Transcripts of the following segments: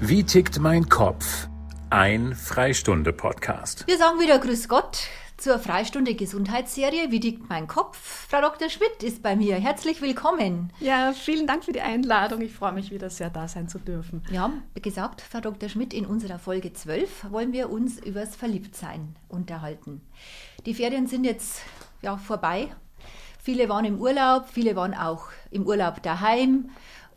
Wie tickt mein Kopf? Ein Freistunde-Podcast. Wir sagen wieder Grüß Gott zur Freistunde Gesundheitsserie. Wie tickt mein Kopf? Frau Dr. Schmidt ist bei mir. Herzlich willkommen. Ja, vielen Dank für die Einladung. Ich freue mich wieder sehr, da sein zu dürfen. Wir haben gesagt, Frau Dr. Schmidt, in unserer Folge 12 wollen wir uns übers Verliebtsein unterhalten. Die Ferien sind jetzt ja, vorbei. Viele waren im Urlaub, viele waren auch im Urlaub daheim.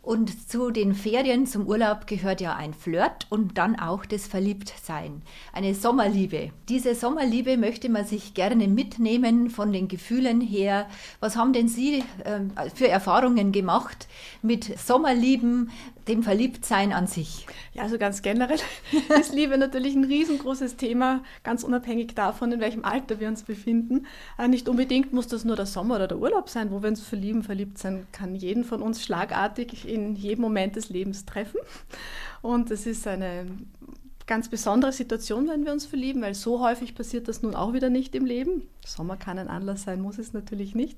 Und zu den Ferien, zum Urlaub gehört ja ein Flirt und dann auch das Verliebtsein, eine Sommerliebe. Diese Sommerliebe möchte man sich gerne mitnehmen von den Gefühlen her. Was haben denn Sie äh, für Erfahrungen gemacht mit Sommerlieben, dem Verliebtsein an sich? Ja, also ganz generell ist Liebe natürlich ein riesengroßes Thema, ganz unabhängig davon, in welchem Alter wir uns befinden. Äh, nicht unbedingt muss das nur der Sommer oder der Urlaub sein, wo wir uns verlieben. Verliebt sein kann jeden von uns schlagartig in jedem Moment des Lebens treffen. Und es ist eine ganz besondere Situation, wenn wir uns verlieben, weil so häufig passiert das nun auch wieder nicht im Leben. Sommer kann ein Anlass sein, muss es natürlich nicht.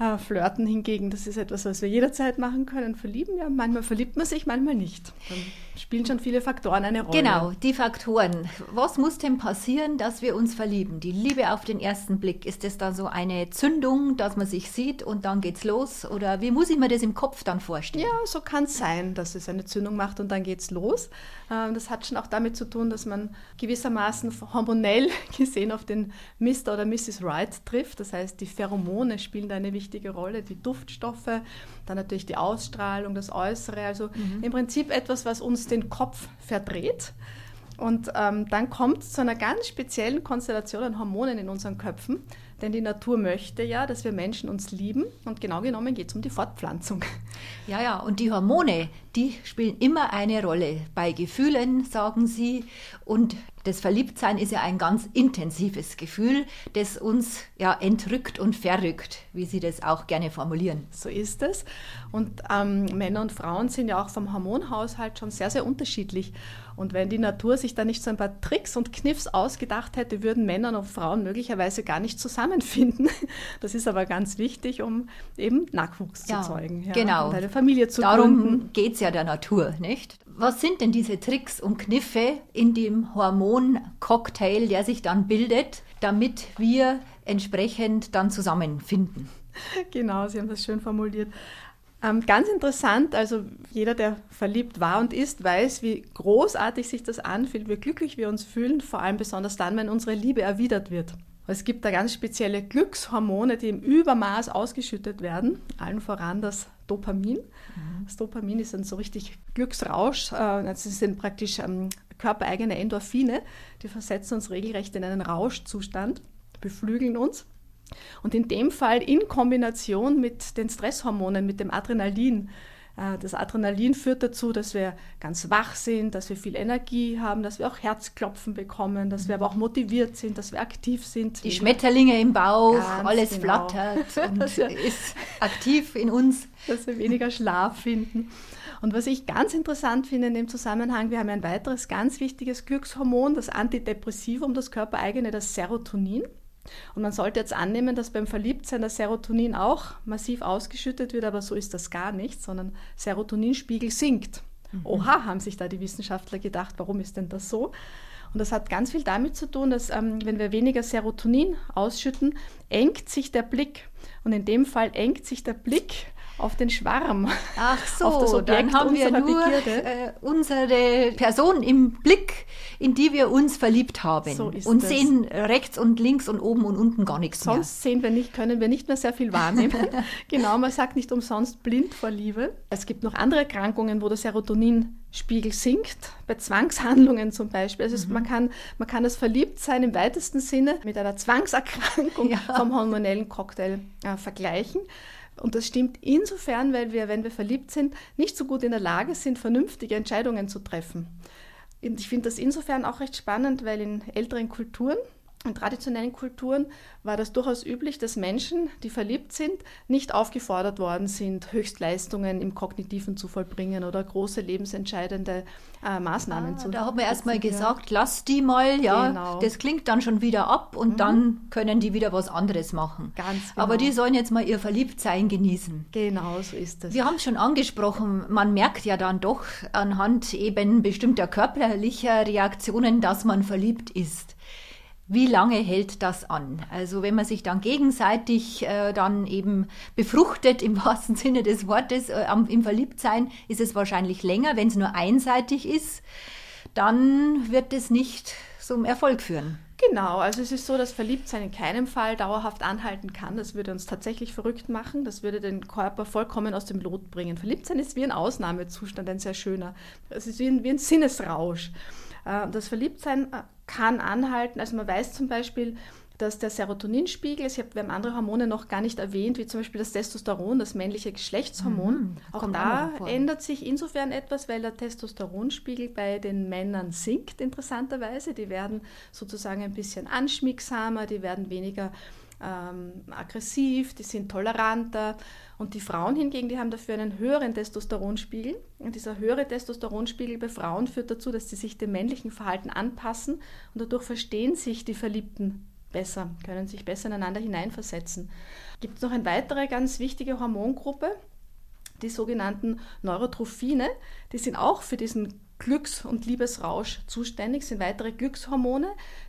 Äh, Flirten hingegen, das ist etwas, was wir jederzeit machen können. Verlieben, ja, manchmal verliebt man sich, manchmal nicht. Dann spielen schon viele Faktoren eine Rolle. Genau, die Faktoren. Was muss denn passieren, dass wir uns verlieben? Die Liebe auf den ersten Blick, ist das dann so eine Zündung, dass man sich sieht und dann geht's los? Oder wie muss ich mir das im Kopf dann vorstellen? Ja, so kann es sein, dass es eine Zündung macht und dann geht's los. Ähm, das hat schon auch damit zu tun, dass man gewissermaßen hormonell gesehen auf den Mr. oder Mrs. Right trifft. Das heißt, die Pheromone spielen da eine wichtige wichtige Rolle, die Duftstoffe, dann natürlich die Ausstrahlung, das Äußere, also mhm. im Prinzip etwas, was uns den Kopf verdreht. Und ähm, dann kommt zu einer ganz speziellen Konstellation an Hormonen in unseren Köpfen, denn die Natur möchte ja, dass wir Menschen uns lieben und genau genommen geht es um die Fortpflanzung. Ja, ja, und die Hormone, die spielen immer eine Rolle bei Gefühlen, sagen Sie. Und das Verliebtsein ist ja ein ganz intensives Gefühl, das uns ja entrückt und verrückt, wie Sie das auch gerne formulieren. So ist es. Und ähm, Männer und Frauen sind ja auch vom Hormonhaushalt schon sehr, sehr unterschiedlich. Und wenn die Natur sich da nicht so ein paar Tricks und Kniffs ausgedacht hätte, würden Männer und Frauen möglicherweise gar nicht zusammenfinden. Das ist aber ganz wichtig, um eben Nachwuchs ja, zu zeugen. Ja, genau. Und eine Familie zu Darum geht es ja der Natur, nicht? Was sind denn diese Tricks und Kniffe in dem Hormoncocktail, der sich dann bildet, damit wir entsprechend dann zusammenfinden? Genau, Sie haben das schön formuliert. Ähm, ganz interessant, also jeder, der verliebt war und ist, weiß, wie großartig sich das anfühlt, wie glücklich wir uns fühlen, vor allem besonders dann, wenn unsere Liebe erwidert wird. Es gibt da ganz spezielle Glückshormone, die im Übermaß ausgeschüttet werden, allen voran das Dopamin. Mhm. Das Dopamin ist ein so richtig Glücksrausch, äh, das sind praktisch ähm, körpereigene Endorphine, die versetzen uns regelrecht in einen Rauschzustand, beflügeln uns. Und in dem Fall in Kombination mit den Stresshormonen, mit dem Adrenalin. Äh, das Adrenalin führt dazu, dass wir ganz wach sind, dass wir viel Energie haben, dass wir auch Herzklopfen bekommen, dass wir aber auch motiviert sind, dass wir aktiv sind. Die Schmetterlinge im Bauch, ganz alles genau. flattert und ist aktiv in uns. Dass wir weniger Schlaf finden. Und was ich ganz interessant finde in dem Zusammenhang, wir haben ein weiteres ganz wichtiges Glückshormon, das Antidepressivum, das körpereigene, das Serotonin. Und man sollte jetzt annehmen, dass beim Verliebtsein das Serotonin auch massiv ausgeschüttet wird, aber so ist das gar nicht, sondern Serotoninspiegel sinkt. Mhm. Oha, haben sich da die Wissenschaftler gedacht, warum ist denn das so? Und das hat ganz viel damit zu tun, dass ähm, wenn wir weniger Serotonin ausschütten, engt sich der Blick. Und in dem Fall engt sich der Blick auf den Schwarm. Ach so, dann haben wir nur äh, unsere Person im Blick, in die wir uns verliebt haben so und das. sehen rechts und links und oben und unten gar nichts Sonst mehr. Sonst sehen wir nicht, können wir nicht mehr sehr viel wahrnehmen. genau, man sagt nicht umsonst blind vor Liebe. Es gibt noch andere Erkrankungen, wo der Serotoninspiegel sinkt, bei Zwangshandlungen zum Beispiel. Also mhm. man, kann, man kann das Verliebtsein im weitesten Sinne mit einer Zwangserkrankung ja. vom hormonellen Cocktail äh, vergleichen. Und das stimmt insofern, weil wir, wenn wir verliebt sind, nicht so gut in der Lage sind, vernünftige Entscheidungen zu treffen. Und ich finde das insofern auch recht spannend, weil in älteren Kulturen in traditionellen Kulturen war das durchaus üblich, dass Menschen, die verliebt sind, nicht aufgefordert worden sind, Höchstleistungen im Kognitiven zu vollbringen oder große lebensentscheidende äh, Maßnahmen ah, zu Da hat man erst mal gesagt, lass die mal, ja, genau. das klingt dann schon wieder ab und mhm. dann können die wieder was anderes machen. Ganz genau. Aber die sollen jetzt mal ihr Verliebtsein genießen. Genau, so ist es. Wir haben es schon angesprochen, man merkt ja dann doch anhand eben bestimmter körperlicher Reaktionen, dass man verliebt ist wie lange hält das an? Also wenn man sich dann gegenseitig äh, dann eben befruchtet, im wahrsten Sinne des Wortes, äh, im Verliebtsein, ist es wahrscheinlich länger. Wenn es nur einseitig ist, dann wird es nicht zum Erfolg führen. Genau, also es ist so, dass Verliebtsein in keinem Fall dauerhaft anhalten kann. Das würde uns tatsächlich verrückt machen. Das würde den Körper vollkommen aus dem Lot bringen. Verliebtsein ist wie ein Ausnahmezustand, ein sehr schöner. Es ist wie ein, wie ein Sinnesrausch. Äh, das Verliebtsein äh, kann anhalten. Also man weiß zum Beispiel, dass der Serotoninspiegel, ich habe, wir haben andere Hormone noch gar nicht erwähnt, wie zum Beispiel das Testosteron, das männliche Geschlechtshormon. Mhm, auch da auch ändert sich insofern etwas, weil der Testosteronspiegel bei den Männern sinkt, interessanterweise. Die werden sozusagen ein bisschen anschmiegsamer, die werden weniger ähm, aggressiv, die sind toleranter. Und die Frauen hingegen, die haben dafür einen höheren Testosteronspiegel. Und dieser höhere Testosteronspiegel bei Frauen führt dazu, dass sie sich dem männlichen Verhalten anpassen und dadurch verstehen sich die Verliebten besser, können sich besser ineinander hineinversetzen. Gibt es noch eine weitere ganz wichtige Hormongruppe, die sogenannten Neurotrophine. Die sind auch für diesen Glücks- und Liebesrausch zuständig, sind weitere Glückshormone,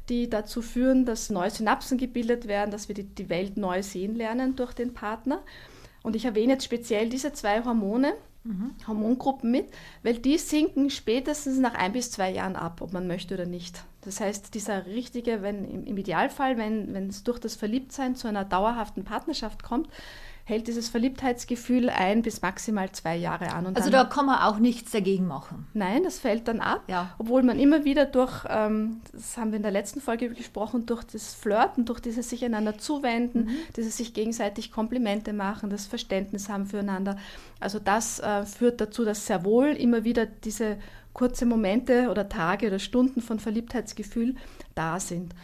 die dazu führen, dass neue Synapsen gebildet werden, dass wir die, die Welt neu sehen lernen durch den Partner. Und ich erwähne jetzt speziell diese zwei Hormone, mhm. Hormongruppen mit, weil die sinken spätestens nach ein bis zwei Jahren ab, ob man möchte oder nicht. Das heißt, dieser richtige, wenn im Idealfall, wenn, wenn es durch das Verliebtsein zu einer dauerhaften Partnerschaft kommt, hält dieses Verliebtheitsgefühl ein bis maximal zwei Jahre an. also da kann man auch nichts dagegen machen. Nein, das fällt dann ab, ja. obwohl man immer wieder durch, ähm, das haben wir in der letzten Folge gesprochen, durch das Flirten, durch dieses sich einander zuwenden, mhm. dieses sich gegenseitig Komplimente machen, das Verständnis haben füreinander. Also das äh, führt dazu, dass sehr wohl immer wieder diese kurze Momente oder Tage oder Stunden von Verliebtheitsgefühl da sind.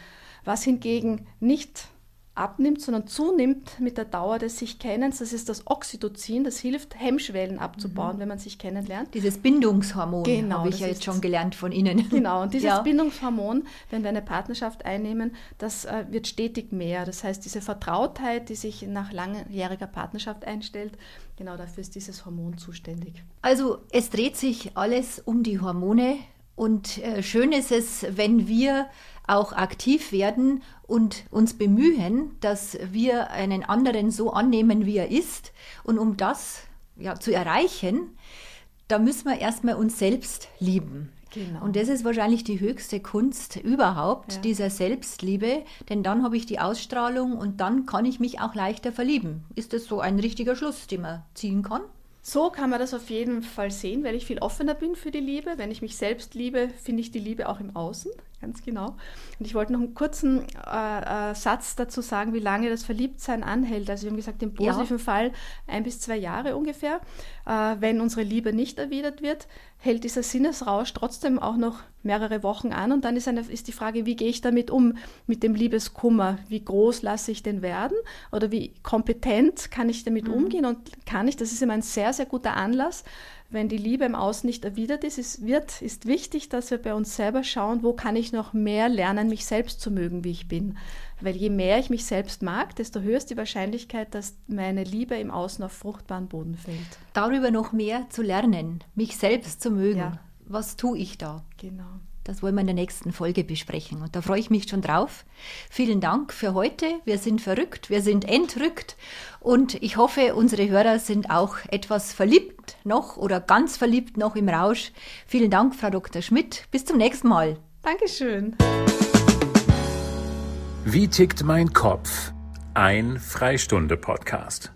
Was hingegen nicht abnimmt, sondern zunimmt mit der Dauer des sich Kennens. Das ist das Oxytocin, das hilft, Hemmschwellen abzubauen, mhm. wenn man sich kennenlernt. Dieses Bindungshormon genau, habe ich ja jetzt schon gelernt von Ihnen. Genau, und dieses ja. Bindungshormon, wenn wir eine Partnerschaft einnehmen, das äh, wird stetig mehr. Das heißt, diese Vertrautheit, die sich nach langjähriger Partnerschaft einstellt, genau dafür ist dieses Hormon zuständig. Also es dreht sich alles um die Hormone und äh, schön ist es, wenn wir auch aktiv werden und uns bemühen, dass wir einen anderen so annehmen, wie er ist. Und um das ja, zu erreichen, da müssen wir erstmal uns selbst lieben. Genau. Und das ist wahrscheinlich die höchste Kunst überhaupt, ja. dieser Selbstliebe, denn dann habe ich die Ausstrahlung und dann kann ich mich auch leichter verlieben. Ist das so ein richtiger Schluss, den man ziehen kann? So kann man das auf jeden Fall sehen, weil ich viel offener bin für die Liebe. Wenn ich mich selbst liebe, finde ich die Liebe auch im Außen, ganz genau. Und ich wollte noch einen kurzen äh, äh, Satz dazu sagen, wie lange das Verliebtsein anhält. Also wir haben gesagt, im positiven ja. Fall ein bis zwei Jahre ungefähr. Äh, wenn unsere Liebe nicht erwidert wird, hält dieser Sinnesrausch trotzdem auch noch mehrere Wochen an. Und dann ist, eine, ist die Frage, wie gehe ich damit um, mit dem Liebeskummer? Wie groß lasse ich den werden? Oder wie kompetent kann ich damit mhm. umgehen? Und kann ich, das ist immer ein sehr, sehr guter Anlass, wenn die Liebe im Außen nicht erwidert ist, ist, wird, ist wichtig, dass wir bei uns selber schauen, wo kann ich noch mehr lernen, mich selbst zu mögen, wie ich bin. Weil je mehr ich mich selbst mag, desto höher ist die Wahrscheinlichkeit, dass meine Liebe im Außen auf fruchtbaren Boden fällt. Darüber noch mehr zu lernen, mich selbst zu mögen. Ja. Was tue ich da? Genau. Das wollen wir in der nächsten Folge besprechen. Und da freue ich mich schon drauf. Vielen Dank für heute. Wir sind verrückt, wir sind entrückt. Und ich hoffe, unsere Hörer sind auch etwas verliebt noch oder ganz verliebt noch im Rausch. Vielen Dank, Frau Dr. Schmidt. Bis zum nächsten Mal. Dankeschön. Wie tickt mein Kopf? Ein Freistunde-Podcast.